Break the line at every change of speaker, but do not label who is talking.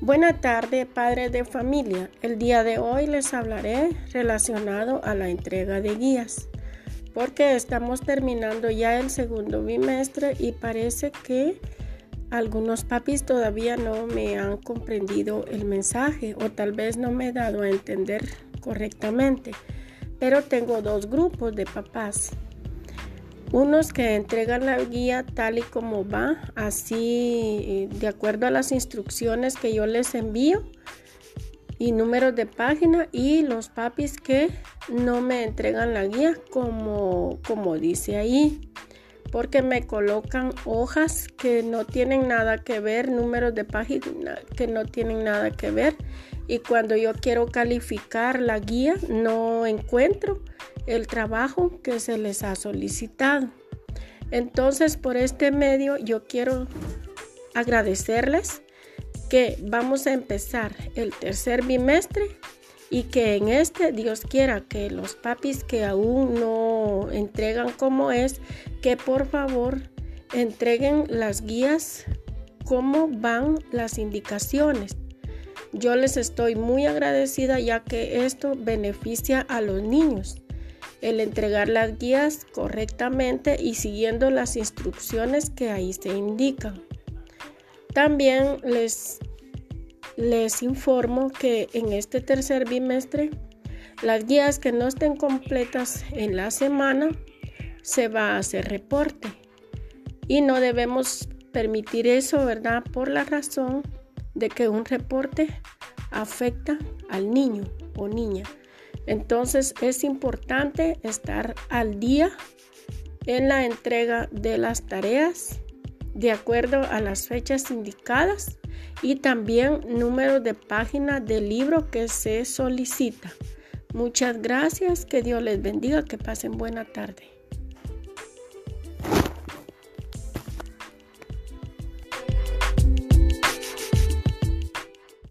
Buena tarde, padres de familia. El día de hoy les hablaré relacionado a la entrega de guías, porque estamos terminando ya el segundo bimestre y parece que algunos papis todavía no me han comprendido el mensaje o tal vez no me he dado a entender correctamente. Pero tengo dos grupos de papás unos que entregan la guía tal y como va, así de acuerdo a las instrucciones que yo les envío y números de página y los papis que no me entregan la guía como, como dice ahí porque me colocan hojas que no tienen nada que ver, números de página que no tienen nada que ver y cuando yo quiero calificar la guía no encuentro el trabajo que se les ha solicitado. Entonces, por este medio yo quiero agradecerles que vamos a empezar el tercer bimestre y que en este Dios quiera que los papis que aún no entregan como es, que por favor entreguen las guías, cómo van las indicaciones. Yo les estoy muy agradecida ya que esto beneficia a los niños el entregar las guías correctamente y siguiendo las instrucciones que ahí se indican. También les, les informo que en este tercer bimestre las guías que no estén completas en la semana se va a hacer reporte y no debemos permitir eso, ¿verdad? Por la razón de que un reporte afecta al niño o niña. Entonces es importante estar al día en la entrega de las tareas de acuerdo a las fechas indicadas y también número de página del libro que se solicita. Muchas gracias, que Dios les bendiga, que pasen buena tarde.